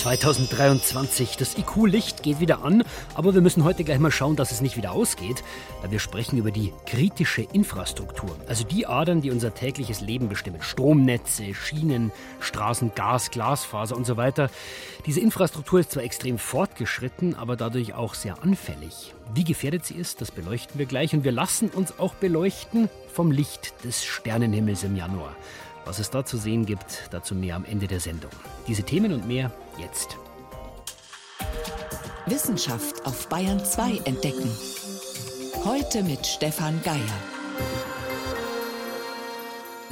2023. Das IQ-Licht geht wieder an, aber wir müssen heute gleich mal schauen, dass es nicht wieder ausgeht. Wir sprechen über die kritische Infrastruktur, also die Adern, die unser tägliches Leben bestimmen. Stromnetze, Schienen, Straßen, Gas, Glasfaser und so weiter. Diese Infrastruktur ist zwar extrem fortgeschritten, aber dadurch auch sehr anfällig. Wie gefährdet sie ist, das beleuchten wir gleich und wir lassen uns auch beleuchten vom Licht des Sternenhimmels im Januar. Was es da zu sehen gibt, dazu mehr am Ende der Sendung. Diese Themen und mehr jetzt. Wissenschaft auf Bayern 2 entdecken. Heute mit Stefan Geier.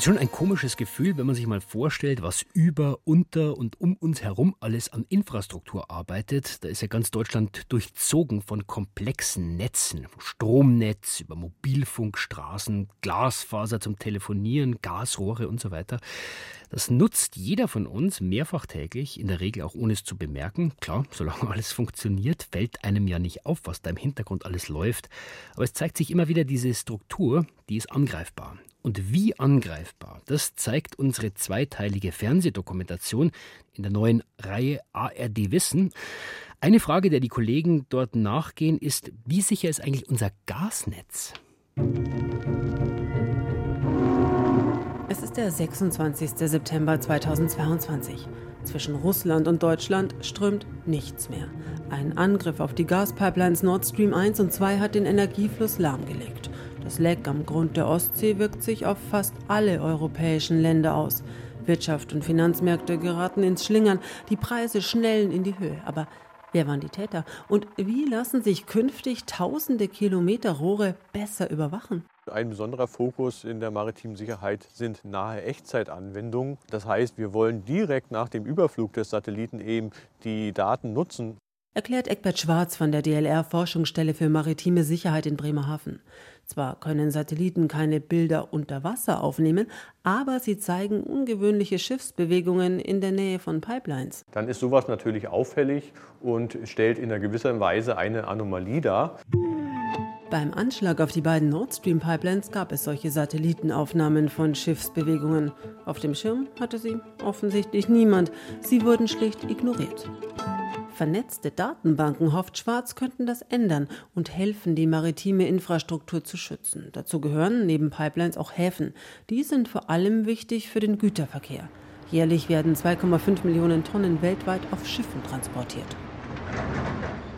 Schon ein komisches Gefühl, wenn man sich mal vorstellt, was über, unter und um uns herum alles an Infrastruktur arbeitet. Da ist ja ganz Deutschland durchzogen von komplexen Netzen. Stromnetz über Mobilfunkstraßen, Glasfaser zum Telefonieren, Gasrohre und so weiter. Das nutzt jeder von uns mehrfach täglich, in der Regel auch ohne es zu bemerken. Klar, solange alles funktioniert, fällt einem ja nicht auf, was da im Hintergrund alles läuft. Aber es zeigt sich immer wieder diese Struktur, die ist angreifbar. Und wie angreifbar, das zeigt unsere zweiteilige Fernsehdokumentation in der neuen Reihe ARD Wissen. Eine Frage, der die Kollegen dort nachgehen, ist, wie sicher ist eigentlich unser Gasnetz? Es ist der 26. September 2022. Zwischen Russland und Deutschland strömt nichts mehr. Ein Angriff auf die Gaspipelines Nord Stream 1 und 2 hat den Energiefluss lahmgelegt. Das Leck am Grund der Ostsee wirkt sich auf fast alle europäischen Länder aus. Wirtschaft und Finanzmärkte geraten ins Schlingern, die Preise schnellen in die Höhe. Aber wer waren die Täter? Und wie lassen sich künftig tausende Kilometer Rohre besser überwachen? Ein besonderer Fokus in der maritimen Sicherheit sind nahe Echtzeitanwendungen. Das heißt, wir wollen direkt nach dem Überflug des Satelliten eben die Daten nutzen, erklärt Eckbert Schwarz von der DLR Forschungsstelle für maritime Sicherheit in Bremerhaven. Zwar können Satelliten keine Bilder unter Wasser aufnehmen, aber sie zeigen ungewöhnliche Schiffsbewegungen in der Nähe von Pipelines. Dann ist sowas natürlich auffällig und stellt in einer gewisser Weise eine Anomalie dar. Beim Anschlag auf die beiden Nord Stream Pipelines gab es solche Satellitenaufnahmen von Schiffsbewegungen. Auf dem Schirm hatte sie offensichtlich niemand. Sie wurden schlicht ignoriert. Vernetzte Datenbanken, hofft Schwarz, könnten das ändern und helfen, die maritime Infrastruktur zu schützen. Dazu gehören neben Pipelines auch Häfen. Die sind vor allem wichtig für den Güterverkehr. Jährlich werden 2,5 Millionen Tonnen weltweit auf Schiffen transportiert.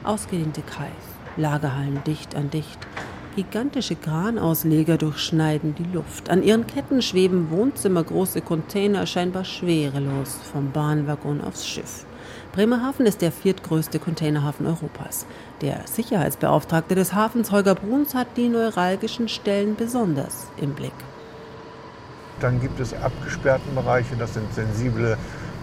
Ausgedehnte Kais, Lagerhallen dicht an dicht. Gigantische Kranausleger durchschneiden die Luft. An ihren Ketten schweben wohnzimmergroße Container scheinbar schwerelos vom Bahnwaggon aufs Schiff. Bremerhaven ist der viertgrößte Containerhafen Europas. Der Sicherheitsbeauftragte des Hafens, Holger Bruns, hat die neuralgischen Stellen besonders im Blick. Dann gibt es abgesperrten Bereiche, das sind sensible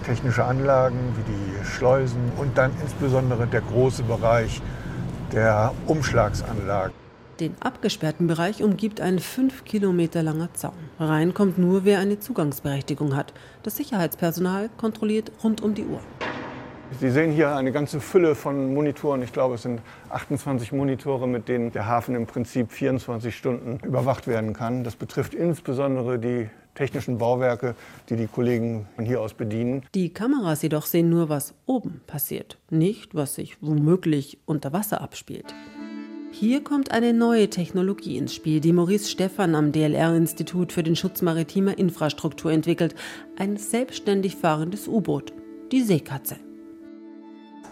technische Anlagen wie die Schleusen und dann insbesondere der große Bereich der Umschlagsanlagen. Den abgesperrten Bereich umgibt ein fünf Kilometer langer Zaun. Rein kommt nur, wer eine Zugangsberechtigung hat. Das Sicherheitspersonal kontrolliert rund um die Uhr. Sie sehen hier eine ganze Fülle von Monitoren. Ich glaube, es sind 28 Monitore, mit denen der Hafen im Prinzip 24 Stunden überwacht werden kann. Das betrifft insbesondere die technischen Bauwerke, die die Kollegen von hier aus bedienen. Die Kameras jedoch sehen nur, was oben passiert, nicht, was sich womöglich unter Wasser abspielt. Hier kommt eine neue Technologie ins Spiel, die Maurice Stephan am DLR-Institut für den Schutz maritimer Infrastruktur entwickelt. Ein selbstständig fahrendes U-Boot, die Seekatze.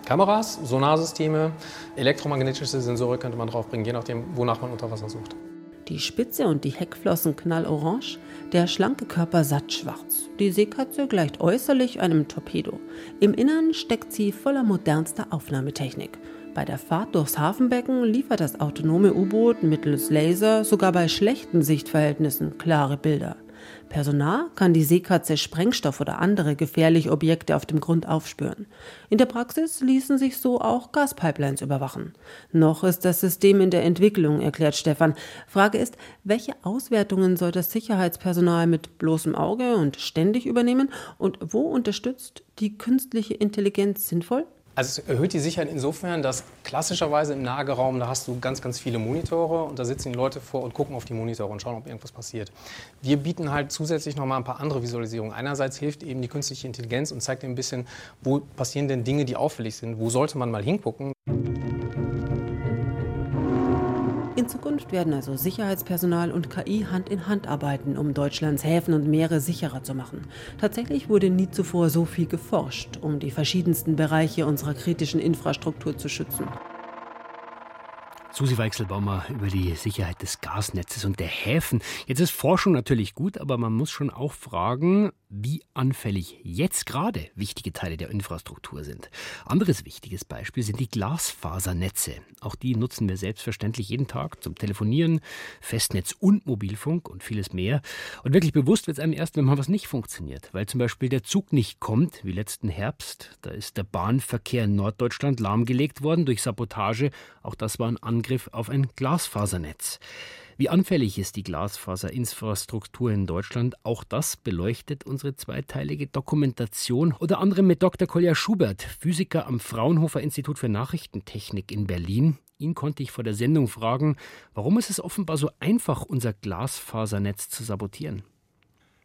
Kameras, Sonarsysteme, elektromagnetische Sensoren könnte man draufbringen, je nachdem, wonach man unter Wasser sucht. Die Spitze und die Heckflossen knallorange, der schlanke Körper satt schwarz. Die Seekatze gleicht äußerlich einem Torpedo. Im Innern steckt sie voller modernster Aufnahmetechnik. Bei der Fahrt durchs Hafenbecken liefert das autonome U-Boot mittels Laser sogar bei schlechten Sichtverhältnissen klare Bilder. Personal kann die Seekatze Sprengstoff oder andere gefährliche Objekte auf dem Grund aufspüren. In der Praxis ließen sich so auch Gaspipelines überwachen. Noch ist das System in der Entwicklung, erklärt Stefan. Frage ist, welche Auswertungen soll das Sicherheitspersonal mit bloßem Auge und ständig übernehmen und wo unterstützt die künstliche Intelligenz sinnvoll? Also es erhöht die Sicherheit insofern, dass klassischerweise im Nahgeraum, da hast du ganz, ganz viele Monitore und da sitzen die Leute vor und gucken auf die Monitore und schauen, ob irgendwas passiert. Wir bieten halt zusätzlich noch mal ein paar andere Visualisierungen. Einerseits hilft eben die künstliche Intelligenz und zeigt dir ein bisschen, wo passieren denn Dinge, die auffällig sind, wo sollte man mal hingucken. In Zukunft werden also Sicherheitspersonal und KI Hand in Hand arbeiten, um Deutschlands Häfen und Meere sicherer zu machen. Tatsächlich wurde nie zuvor so viel geforscht, um die verschiedensten Bereiche unserer kritischen Infrastruktur zu schützen. Susi Weichselbaumer über die Sicherheit des Gasnetzes und der Häfen. Jetzt ist Forschung natürlich gut, aber man muss schon auch fragen, wie anfällig jetzt gerade wichtige Teile der Infrastruktur sind. Anderes wichtiges Beispiel sind die Glasfasernetze. Auch die nutzen wir selbstverständlich jeden Tag zum Telefonieren, Festnetz und Mobilfunk und vieles mehr. Und wirklich bewusst wird es einem erst, wenn mal was nicht funktioniert, weil zum Beispiel der Zug nicht kommt, wie letzten Herbst. Da ist der Bahnverkehr in Norddeutschland lahmgelegt worden durch Sabotage. Auch das war ein Angriff auf ein Glasfasernetz. Wie anfällig ist die Glasfaserinfrastruktur in Deutschland? Auch das beleuchtet unsere zweiteilige Dokumentation. Oder anderem mit Dr. Kolja Schubert, Physiker am Fraunhofer Institut für Nachrichtentechnik in Berlin. Ihn konnte ich vor der Sendung fragen, warum ist es offenbar so einfach, unser Glasfasernetz zu sabotieren?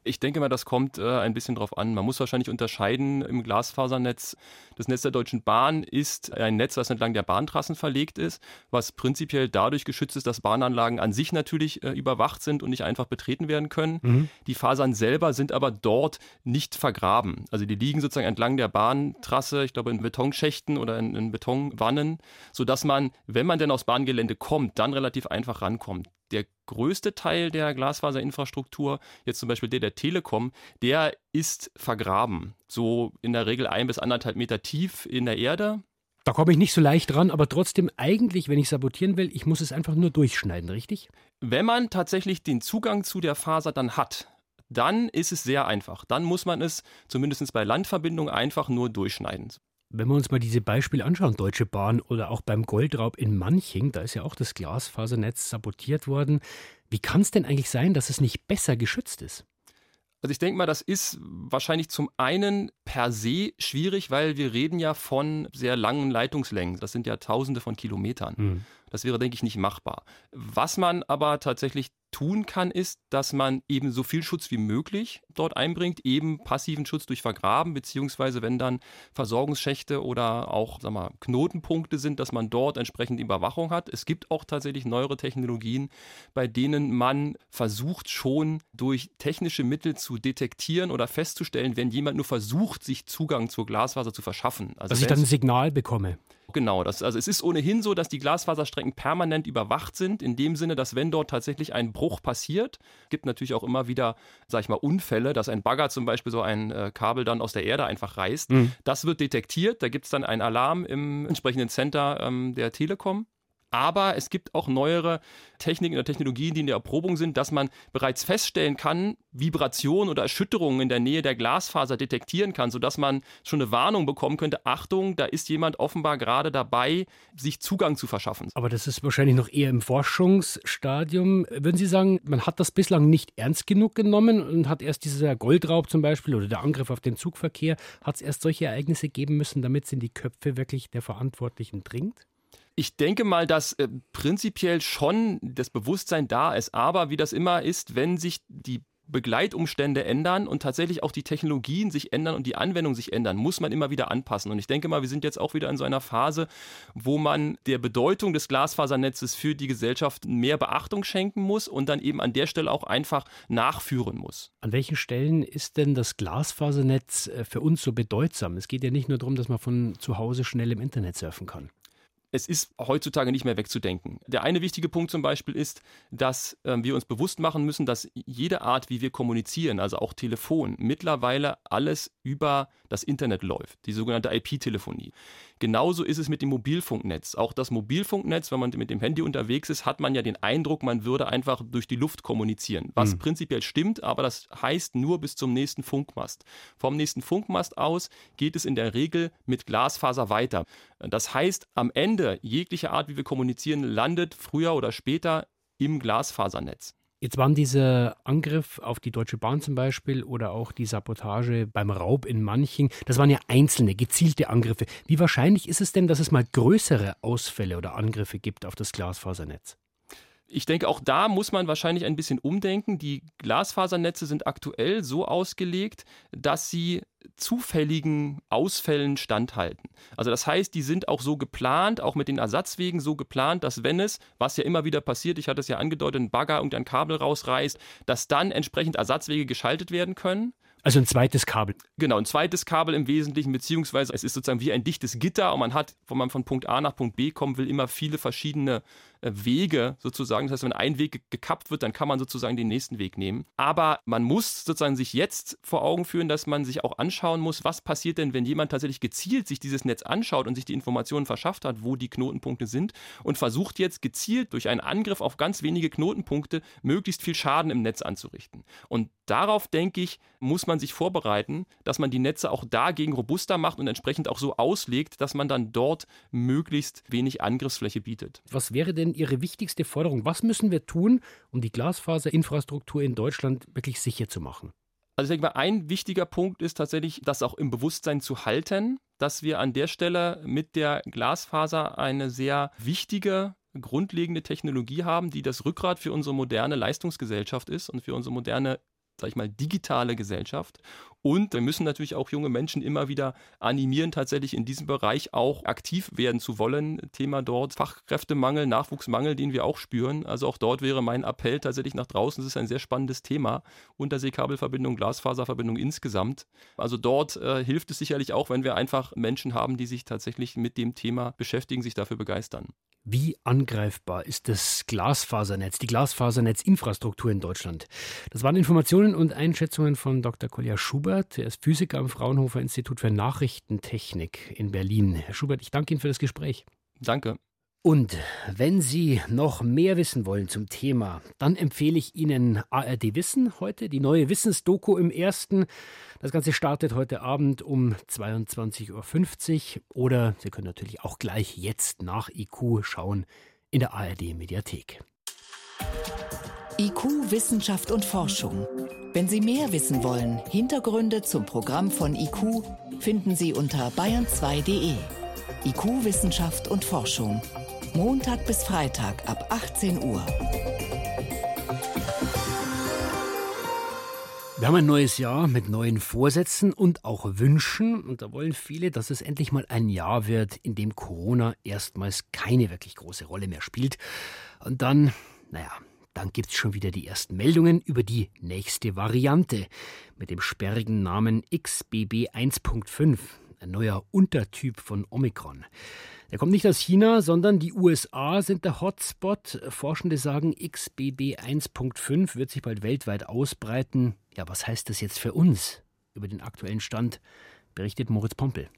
Ich denke mal, das kommt äh, ein bisschen drauf an. Man muss wahrscheinlich unterscheiden im Glasfasernetz. Das Netz der Deutschen Bahn ist ein Netz, das entlang der Bahntrassen verlegt ist, was prinzipiell dadurch geschützt ist, dass Bahnanlagen an sich natürlich äh, überwacht sind und nicht einfach betreten werden können. Mhm. Die Fasern selber sind aber dort nicht vergraben. Also die liegen sozusagen entlang der Bahntrasse, ich glaube in Betonschächten oder in, in Betonwannen, sodass man, wenn man denn aufs Bahngelände kommt, dann relativ einfach rankommt der größte Teil der Glasfaserinfrastruktur, jetzt zum Beispiel der der Telekom, der ist vergraben. So in der Regel ein bis anderthalb Meter tief in der Erde. Da komme ich nicht so leicht ran, aber trotzdem eigentlich, wenn ich sabotieren will, ich muss es einfach nur durchschneiden, richtig? Wenn man tatsächlich den Zugang zu der Faser dann hat, dann ist es sehr einfach. Dann muss man es zumindest bei Landverbindungen einfach nur durchschneiden. Wenn wir uns mal diese Beispiele anschauen, Deutsche Bahn oder auch beim Goldraub in Manching, da ist ja auch das Glasfasernetz sabotiert worden. Wie kann es denn eigentlich sein, dass es nicht besser geschützt ist? Also ich denke mal, das ist wahrscheinlich zum einen per se schwierig, weil wir reden ja von sehr langen Leitungslängen. Das sind ja Tausende von Kilometern. Mhm. Das wäre, denke ich, nicht machbar. Was man aber tatsächlich tun kann, ist, dass man eben so viel Schutz wie möglich dort einbringt, eben passiven Schutz durch Vergraben, beziehungsweise wenn dann Versorgungsschächte oder auch sag mal, Knotenpunkte sind, dass man dort entsprechend Überwachung hat. Es gibt auch tatsächlich neuere Technologien, bei denen man versucht schon durch technische Mittel zu detektieren oder festzustellen, wenn jemand nur versucht, sich Zugang zur Glasfaser zu verschaffen. Also dass ich dann ein Signal bekomme. Genau, das, also es ist ohnehin so, dass die Glasfaserstrecken permanent überwacht sind, in dem Sinne, dass wenn dort tatsächlich ein Bruch passiert, gibt natürlich auch immer wieder, sag ich mal, Unfälle, dass ein Bagger zum Beispiel so ein äh, Kabel dann aus der Erde einfach reißt. Mhm. Das wird detektiert, da gibt es dann einen Alarm im entsprechenden Center ähm, der Telekom. Aber es gibt auch neuere Techniken oder Technologien, die in der Erprobung sind, dass man bereits feststellen kann, Vibrationen oder Erschütterungen in der Nähe der Glasfaser detektieren kann, sodass man schon eine Warnung bekommen könnte, Achtung, da ist jemand offenbar gerade dabei, sich Zugang zu verschaffen. Aber das ist wahrscheinlich noch eher im Forschungsstadium. Würden Sie sagen, man hat das bislang nicht ernst genug genommen und hat erst dieser Goldraub zum Beispiel oder der Angriff auf den Zugverkehr, hat es erst solche Ereignisse geben müssen, damit es in die Köpfe wirklich der Verantwortlichen dringt? Ich denke mal, dass äh, prinzipiell schon das Bewusstsein da ist, aber wie das immer ist, wenn sich die Begleitumstände ändern und tatsächlich auch die Technologien sich ändern und die Anwendung sich ändern, muss man immer wieder anpassen. Und ich denke mal, wir sind jetzt auch wieder in so einer Phase, wo man der Bedeutung des Glasfasernetzes für die Gesellschaft mehr Beachtung schenken muss und dann eben an der Stelle auch einfach nachführen muss. An welchen Stellen ist denn das Glasfasernetz äh, für uns so bedeutsam? Es geht ja nicht nur darum, dass man von zu Hause schnell im Internet surfen kann es ist heutzutage nicht mehr wegzudenken. Der eine wichtige Punkt zum Beispiel ist, dass äh, wir uns bewusst machen müssen, dass jede Art, wie wir kommunizieren, also auch Telefon, mittlerweile alles über das Internet läuft, die sogenannte IP-Telefonie. Genauso ist es mit dem Mobilfunknetz. Auch das Mobilfunknetz, wenn man mit dem Handy unterwegs ist, hat man ja den Eindruck, man würde einfach durch die Luft kommunizieren. Was mhm. prinzipiell stimmt, aber das heißt nur bis zum nächsten Funkmast. Vom nächsten Funkmast aus geht es in der Regel mit Glasfaser weiter. Das heißt, am Ende jegliche Art, wie wir kommunizieren, landet früher oder später im Glasfasernetz. Jetzt waren dieser Angriff auf die Deutsche Bahn zum Beispiel oder auch die Sabotage beim Raub in Manching, das waren ja einzelne, gezielte Angriffe. Wie wahrscheinlich ist es denn, dass es mal größere Ausfälle oder Angriffe gibt auf das Glasfasernetz? Ich denke, auch da muss man wahrscheinlich ein bisschen umdenken. Die Glasfasernetze sind aktuell so ausgelegt, dass sie zufälligen Ausfällen standhalten. Also das heißt, die sind auch so geplant, auch mit den Ersatzwegen so geplant, dass wenn es, was ja immer wieder passiert, ich hatte es ja angedeutet, ein Bagger und ein Kabel rausreißt, dass dann entsprechend Ersatzwege geschaltet werden können. Also ein zweites Kabel. Genau, ein zweites Kabel im Wesentlichen, beziehungsweise es ist sozusagen wie ein dichtes Gitter und man hat, wenn man von Punkt A nach Punkt B kommen will, immer viele verschiedene Wege sozusagen. Das heißt, wenn ein Weg gekappt wird, dann kann man sozusagen den nächsten Weg nehmen. Aber man muss sozusagen sich jetzt vor Augen führen, dass man sich auch anschauen muss, was passiert denn, wenn jemand tatsächlich gezielt sich dieses Netz anschaut und sich die Informationen verschafft hat, wo die Knotenpunkte sind und versucht jetzt gezielt durch einen Angriff auf ganz wenige Knotenpunkte möglichst viel Schaden im Netz anzurichten. Und darauf, denke ich, muss man sich vorbereiten, dass man die Netze auch dagegen robuster macht und entsprechend auch so auslegt, dass man dann dort möglichst wenig Angriffsfläche bietet. Was wäre denn Ihre wichtigste Forderung? Was müssen wir tun, um die Glasfaserinfrastruktur in Deutschland wirklich sicher zu machen? Also ich denke mal, ein wichtiger Punkt ist tatsächlich, das auch im Bewusstsein zu halten, dass wir an der Stelle mit der Glasfaser eine sehr wichtige grundlegende Technologie haben, die das Rückgrat für unsere moderne Leistungsgesellschaft ist und für unsere moderne sag ich mal, digitale Gesellschaft. Und wir müssen natürlich auch junge Menschen immer wieder animieren, tatsächlich in diesem Bereich auch aktiv werden zu wollen. Thema dort Fachkräftemangel, Nachwuchsmangel, den wir auch spüren. Also auch dort wäre mein Appell tatsächlich nach draußen. Das ist ein sehr spannendes Thema. Unterseekabelverbindung, Glasfaserverbindung insgesamt. Also dort äh, hilft es sicherlich auch, wenn wir einfach Menschen haben, die sich tatsächlich mit dem Thema beschäftigen, sich dafür begeistern. Wie angreifbar ist das Glasfasernetz, die Glasfasernetzinfrastruktur in Deutschland? Das waren Informationen und Einschätzungen von Dr. Kolja Schubert. Er ist Physiker am Fraunhofer Institut für Nachrichtentechnik in Berlin. Herr Schubert, ich danke Ihnen für das Gespräch. Danke. Und wenn Sie noch mehr wissen wollen zum Thema, dann empfehle ich Ihnen ARD Wissen heute, die neue Wissensdoku im ersten. Das Ganze startet heute Abend um 22.50 Uhr oder Sie können natürlich auch gleich jetzt nach IQ schauen in der ARD Mediathek. IQ Wissenschaft und Forschung. Wenn Sie mehr wissen wollen, Hintergründe zum Programm von IQ finden Sie unter bayern2.de. IQ Wissenschaft und Forschung. Montag bis Freitag ab 18 Uhr. Wir haben ein neues Jahr mit neuen Vorsätzen und auch Wünschen. Und da wollen viele, dass es endlich mal ein Jahr wird, in dem Corona erstmals keine wirklich große Rolle mehr spielt. Und dann, naja, dann gibt es schon wieder die ersten Meldungen über die nächste Variante mit dem sperrigen Namen XBB 1.5, ein neuer Untertyp von Omikron. Der kommt nicht aus China, sondern die USA sind der Hotspot. Forschende sagen, XBB 1.5 wird sich bald weltweit ausbreiten. Ja, was heißt das jetzt für uns? Über den aktuellen Stand berichtet Moritz Pompel.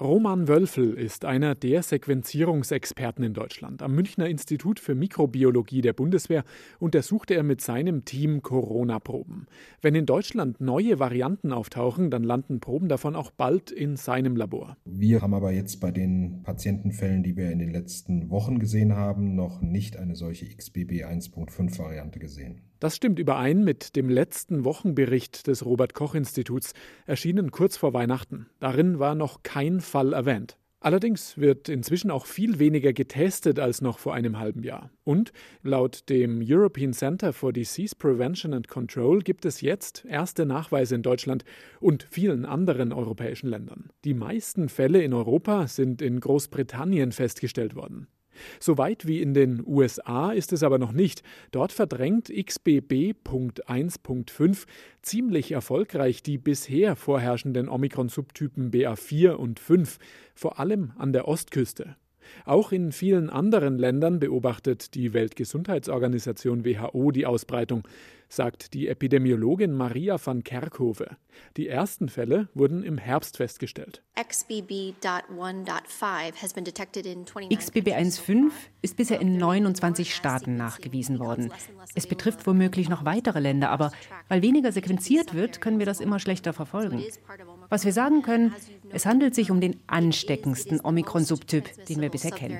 Roman Wölfel ist einer der Sequenzierungsexperten in Deutschland. Am Münchner Institut für Mikrobiologie der Bundeswehr untersuchte er mit seinem Team Corona-Proben. Wenn in Deutschland neue Varianten auftauchen, dann landen Proben davon auch bald in seinem Labor. Wir haben aber jetzt bei den Patientenfällen, die wir in den letzten Wochen gesehen haben, noch nicht eine solche XBB 1.5-Variante gesehen. Das stimmt überein mit dem letzten Wochenbericht des Robert Koch Instituts, erschienen kurz vor Weihnachten. Darin war noch kein Fall erwähnt. Allerdings wird inzwischen auch viel weniger getestet als noch vor einem halben Jahr. Und laut dem European Center for Disease Prevention and Control gibt es jetzt erste Nachweise in Deutschland und vielen anderen europäischen Ländern. Die meisten Fälle in Europa sind in Großbritannien festgestellt worden. So weit wie in den USA ist es aber noch nicht. Dort verdrängt XBB.1.5 ziemlich erfolgreich die bisher vorherrschenden Omikron-Subtypen BA4 und 5, vor allem an der Ostküste. Auch in vielen anderen Ländern beobachtet die Weltgesundheitsorganisation WHO die Ausbreitung sagt die Epidemiologin Maria van Kerkhove. Die ersten Fälle wurden im Herbst festgestellt. XBB1.5 ist bisher in 29 Staaten nachgewiesen worden. Es betrifft womöglich noch weitere Länder, aber weil weniger sequenziert wird, können wir das immer schlechter verfolgen. Was wir sagen können, es handelt sich um den ansteckendsten Omikron-Subtyp, den wir bisher kennen.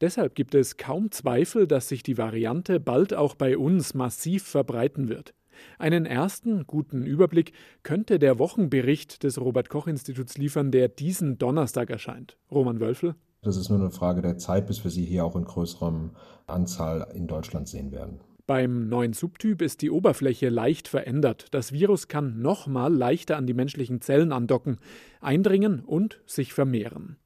Deshalb gibt es kaum Zweifel, dass sich die Variante bald auch bei uns massiv verbreiten wird. Einen ersten guten Überblick könnte der Wochenbericht des Robert Koch Instituts liefern, der diesen Donnerstag erscheint. Roman Wölfel. Das ist nur eine Frage der Zeit, bis wir sie hier auch in größerem Anzahl in Deutschland sehen werden. Beim neuen Subtyp ist die Oberfläche leicht verändert. Das Virus kann nochmal leichter an die menschlichen Zellen andocken, eindringen und sich vermehren.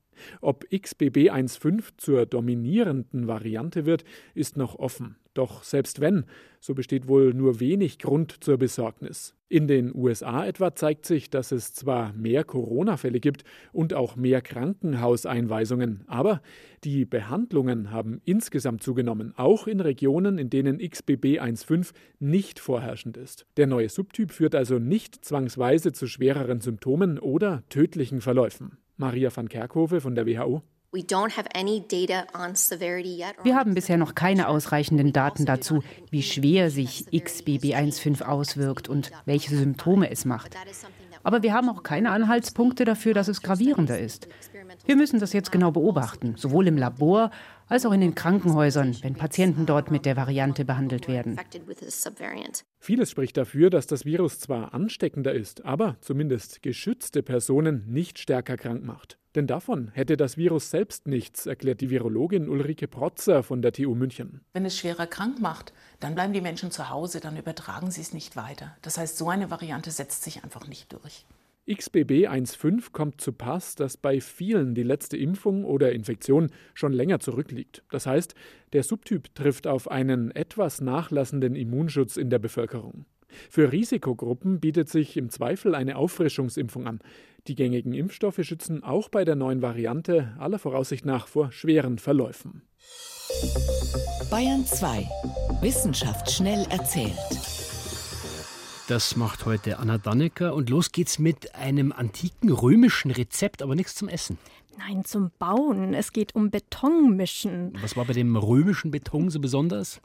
Ob XBB1.5 zur dominierenden Variante wird, ist noch offen. Doch selbst wenn, so besteht wohl nur wenig Grund zur Besorgnis. In den USA etwa zeigt sich, dass es zwar mehr Corona-Fälle gibt und auch mehr Krankenhauseinweisungen, aber die Behandlungen haben insgesamt zugenommen, auch in Regionen, in denen XBB 1.5 nicht vorherrschend ist. Der neue Subtyp führt also nicht zwangsweise zu schwereren Symptomen oder tödlichen Verläufen. Maria van Kerkhove von der WHO. Wir haben bisher noch keine ausreichenden Daten dazu, wie schwer sich XBB1.5 auswirkt und welche Symptome es macht. Aber wir haben auch keine Anhaltspunkte dafür, dass es gravierender ist. Wir müssen das jetzt genau beobachten, sowohl im Labor als auch in den Krankenhäusern, wenn Patienten dort mit der Variante behandelt werden. Vieles spricht dafür, dass das Virus zwar ansteckender ist, aber zumindest geschützte Personen nicht stärker krank macht. Denn davon hätte das Virus selbst nichts, erklärt die Virologin Ulrike Protzer von der TU München. Wenn es schwerer krank macht, dann bleiben die Menschen zu Hause, dann übertragen sie es nicht weiter. Das heißt, so eine Variante setzt sich einfach nicht durch. XBB 1.5 kommt zu Pass, dass bei vielen die letzte Impfung oder Infektion schon länger zurückliegt. Das heißt, der Subtyp trifft auf einen etwas nachlassenden Immunschutz in der Bevölkerung. Für Risikogruppen bietet sich im Zweifel eine Auffrischungsimpfung an. Die gängigen Impfstoffe schützen auch bei der neuen Variante aller Voraussicht nach vor schweren Verläufen. Bayern 2. Wissenschaft schnell erzählt. Das macht heute Anna Dannecker und los geht's mit einem antiken römischen Rezept, aber nichts zum Essen. Nein, zum Bauen. Es geht um Betonmischen. Was war bei dem römischen Beton so besonders?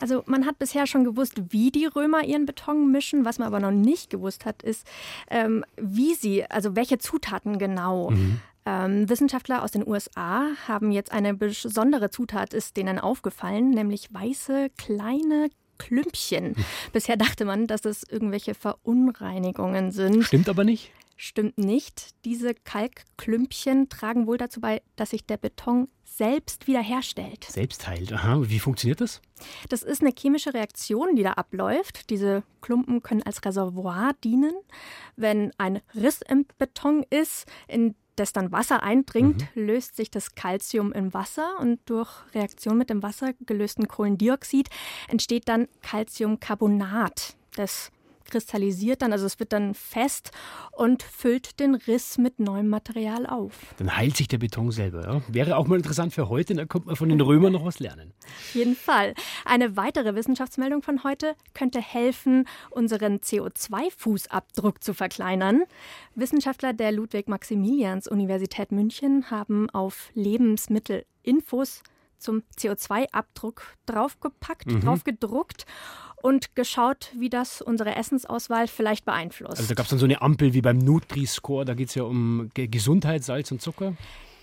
Also man hat bisher schon gewusst, wie die Römer ihren Beton mischen. Was man aber noch nicht gewusst hat, ist, ähm, wie sie, also welche Zutaten genau. Mhm. Ähm, Wissenschaftler aus den USA haben jetzt eine besondere Zutat, ist denen aufgefallen, nämlich weiße, kleine, Klümpchen. Bisher dachte man, dass es irgendwelche Verunreinigungen sind. Stimmt aber nicht. Stimmt nicht. Diese Kalkklümpchen tragen wohl dazu bei, dass sich der Beton selbst wiederherstellt. Selbst heilt. Aha. Wie funktioniert das? Das ist eine chemische Reaktion, die da abläuft. Diese Klumpen können als Reservoir dienen. Wenn ein Riss im Beton ist, in das dann Wasser eindringt, mhm. löst sich das Calcium im Wasser und durch Reaktion mit dem Wasser gelösten Kohlendioxid entsteht dann Calciumcarbonat. Das kristallisiert dann, also es wird dann fest und füllt den Riss mit neuem Material auf. Dann heilt sich der Beton selber. Ja? Wäre auch mal interessant für heute, da kommt man von den Römern noch was lernen. Auf jeden Fall. Eine weitere Wissenschaftsmeldung von heute könnte helfen, unseren CO2-Fußabdruck zu verkleinern. Wissenschaftler der Ludwig-Maximilians-Universität München haben auf Lebensmittelinfos zum CO2-Abdruck draufgepackt, mhm. draufgedruckt und geschaut, wie das unsere Essensauswahl vielleicht beeinflusst. Also da gab es dann so eine Ampel wie beim Nutri-Score, da geht es ja um Gesundheit, Salz und Zucker.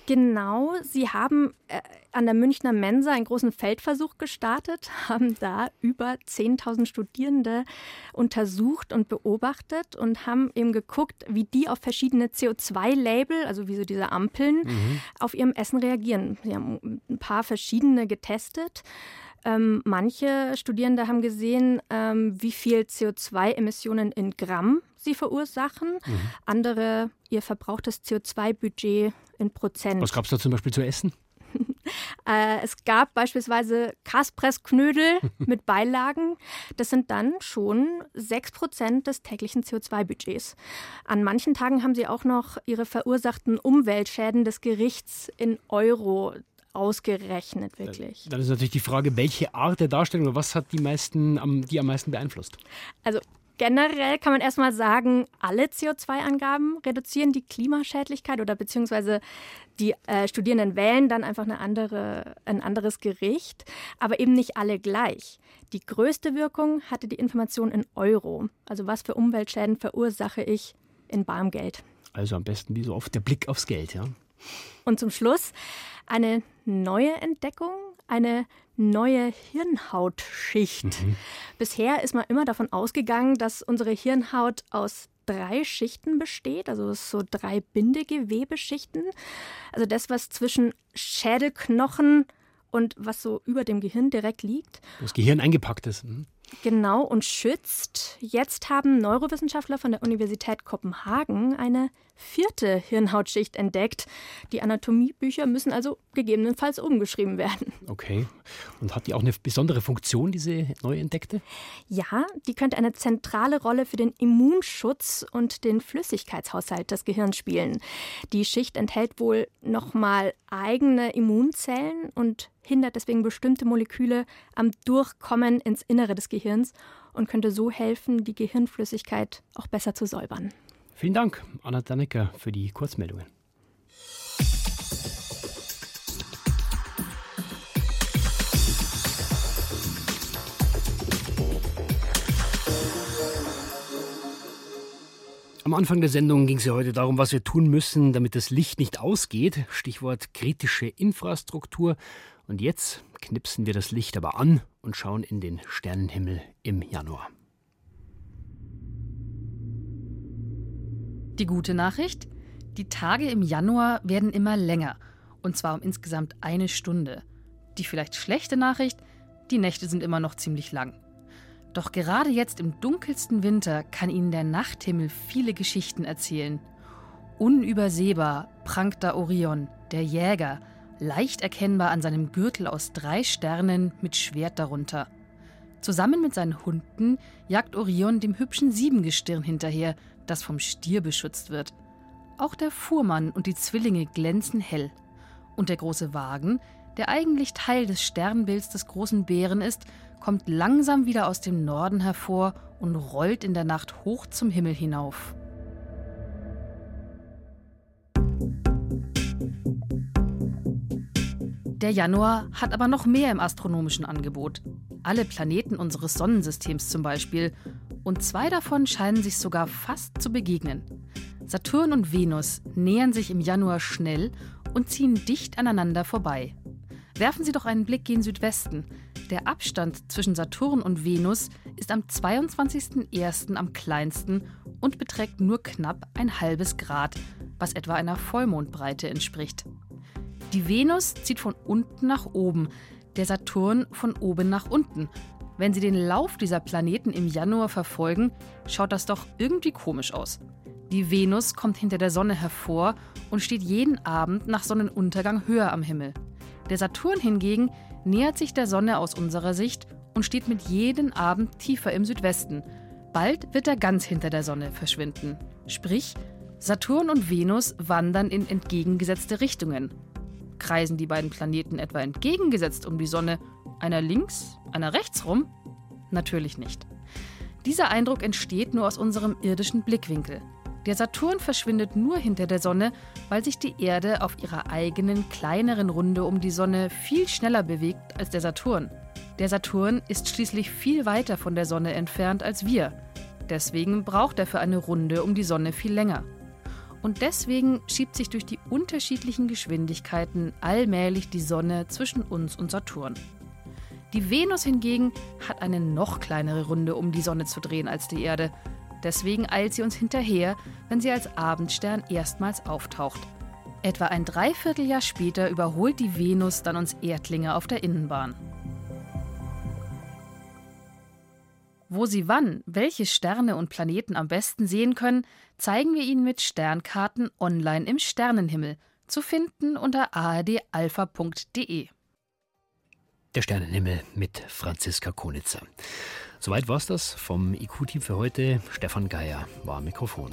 Genau, sie haben äh, an der Münchner Mensa einen großen Feldversuch gestartet, haben da über 10.000 Studierende untersucht und beobachtet und haben eben geguckt, wie die auf verschiedene CO2-Label, also wie so diese Ampeln, mhm. auf ihrem Essen reagieren. Sie haben ein paar verschiedene getestet. Ähm, manche Studierende haben gesehen, ähm, wie viel CO2-Emissionen in Gramm sie verursachen. Mhm. Andere ihr verbrauchtes CO2-Budget in Prozent. Was gab es da zum Beispiel zu essen? äh, es gab beispielsweise Kaspressknödel mit Beilagen. Das sind dann schon 6% des täglichen CO2-Budgets. An manchen Tagen haben sie auch noch ihre verursachten Umweltschäden des Gerichts in Euro ausgerechnet, wirklich. Dann ist natürlich die Frage, welche Art der Darstellung oder was hat die, meisten, die am meisten beeinflusst? Also generell kann man erstmal sagen, alle CO2-Angaben reduzieren die Klimaschädlichkeit oder beziehungsweise die äh, Studierenden wählen dann einfach eine andere, ein anderes Gericht, aber eben nicht alle gleich. Die größte Wirkung hatte die Information in Euro. Also was für Umweltschäden verursache ich in barem Geld. Also am besten wie so oft der Blick aufs Geld, ja. Und zum Schluss eine neue Entdeckung, eine neue Hirnhautschicht. Mhm. Bisher ist man immer davon ausgegangen, dass unsere Hirnhaut aus drei Schichten besteht, also so drei Bindegewebeschichten. Also das, was zwischen Schädelknochen und was so über dem Gehirn direkt liegt. Das Gehirn eingepackt ist. Mhm. Genau und schützt. Jetzt haben Neurowissenschaftler von der Universität Kopenhagen eine vierte Hirnhautschicht entdeckt. Die Anatomiebücher müssen also gegebenenfalls umgeschrieben werden. Okay. Und hat die auch eine besondere Funktion, diese neu entdeckte? Ja, die könnte eine zentrale Rolle für den Immunschutz und den Flüssigkeitshaushalt des Gehirns spielen. Die Schicht enthält wohl nochmal eigene Immunzellen und hindert deswegen bestimmte Moleküle am Durchkommen ins Innere des Gehirns und könnte so helfen, die Gehirnflüssigkeit auch besser zu säubern. Vielen Dank, Anna Dannecker, für die Kurzmeldungen. Am Anfang der Sendung ging es ja heute darum, was wir tun müssen, damit das Licht nicht ausgeht. Stichwort kritische Infrastruktur. Und jetzt knipsen wir das Licht aber an und schauen in den Sternenhimmel im Januar. Die gute Nachricht? Die Tage im Januar werden immer länger. Und zwar um insgesamt eine Stunde. Die vielleicht schlechte Nachricht? Die Nächte sind immer noch ziemlich lang. Doch gerade jetzt im dunkelsten Winter kann Ihnen der Nachthimmel viele Geschichten erzählen. Unübersehbar prangt da Orion, der Jäger, leicht erkennbar an seinem Gürtel aus drei Sternen mit Schwert darunter. Zusammen mit seinen Hunden jagt Orion dem hübschen Siebengestirn hinterher, das vom Stier beschützt wird. Auch der Fuhrmann und die Zwillinge glänzen hell. Und der große Wagen, der eigentlich Teil des Sternbilds des großen Bären ist, kommt langsam wieder aus dem Norden hervor und rollt in der Nacht hoch zum Himmel hinauf. Der Januar hat aber noch mehr im astronomischen Angebot. Alle Planeten unseres Sonnensystems zum Beispiel und zwei davon scheinen sich sogar fast zu begegnen. Saturn und Venus nähern sich im Januar schnell und ziehen dicht aneinander vorbei. Werfen Sie doch einen Blick gen Südwesten. Der Abstand zwischen Saturn und Venus ist am 22.01. am kleinsten und beträgt nur knapp ein halbes Grad, was etwa einer Vollmondbreite entspricht. Die Venus zieht von unten nach oben, der Saturn von oben nach unten wenn Sie den Lauf dieser Planeten im Januar verfolgen, schaut das doch irgendwie komisch aus. Die Venus kommt hinter der Sonne hervor und steht jeden Abend nach Sonnenuntergang höher am Himmel. Der Saturn hingegen nähert sich der Sonne aus unserer Sicht und steht mit jedem Abend tiefer im Südwesten. Bald wird er ganz hinter der Sonne verschwinden. Sprich, Saturn und Venus wandern in entgegengesetzte Richtungen. Kreisen die beiden Planeten etwa entgegengesetzt um die Sonne, einer links, einer rechts rum? Natürlich nicht. Dieser Eindruck entsteht nur aus unserem irdischen Blickwinkel. Der Saturn verschwindet nur hinter der Sonne, weil sich die Erde auf ihrer eigenen kleineren Runde um die Sonne viel schneller bewegt als der Saturn. Der Saturn ist schließlich viel weiter von der Sonne entfernt als wir. Deswegen braucht er für eine Runde um die Sonne viel länger. Und deswegen schiebt sich durch die unterschiedlichen Geschwindigkeiten allmählich die Sonne zwischen uns und Saturn. Die Venus hingegen hat eine noch kleinere Runde um die Sonne zu drehen als die Erde. Deswegen eilt sie uns hinterher, wenn sie als Abendstern erstmals auftaucht. Etwa ein Dreivierteljahr später überholt die Venus dann uns Erdlinge auf der Innenbahn. Wo Sie wann welche Sterne und Planeten am besten sehen können, zeigen wir Ihnen mit Sternkarten online im Sternenhimmel, zu finden unter ardalpha.de. Der Sternenhimmel mit Franziska Konitzer. Soweit war es das vom IQ-Team für heute. Stefan Geier war Mikrofon.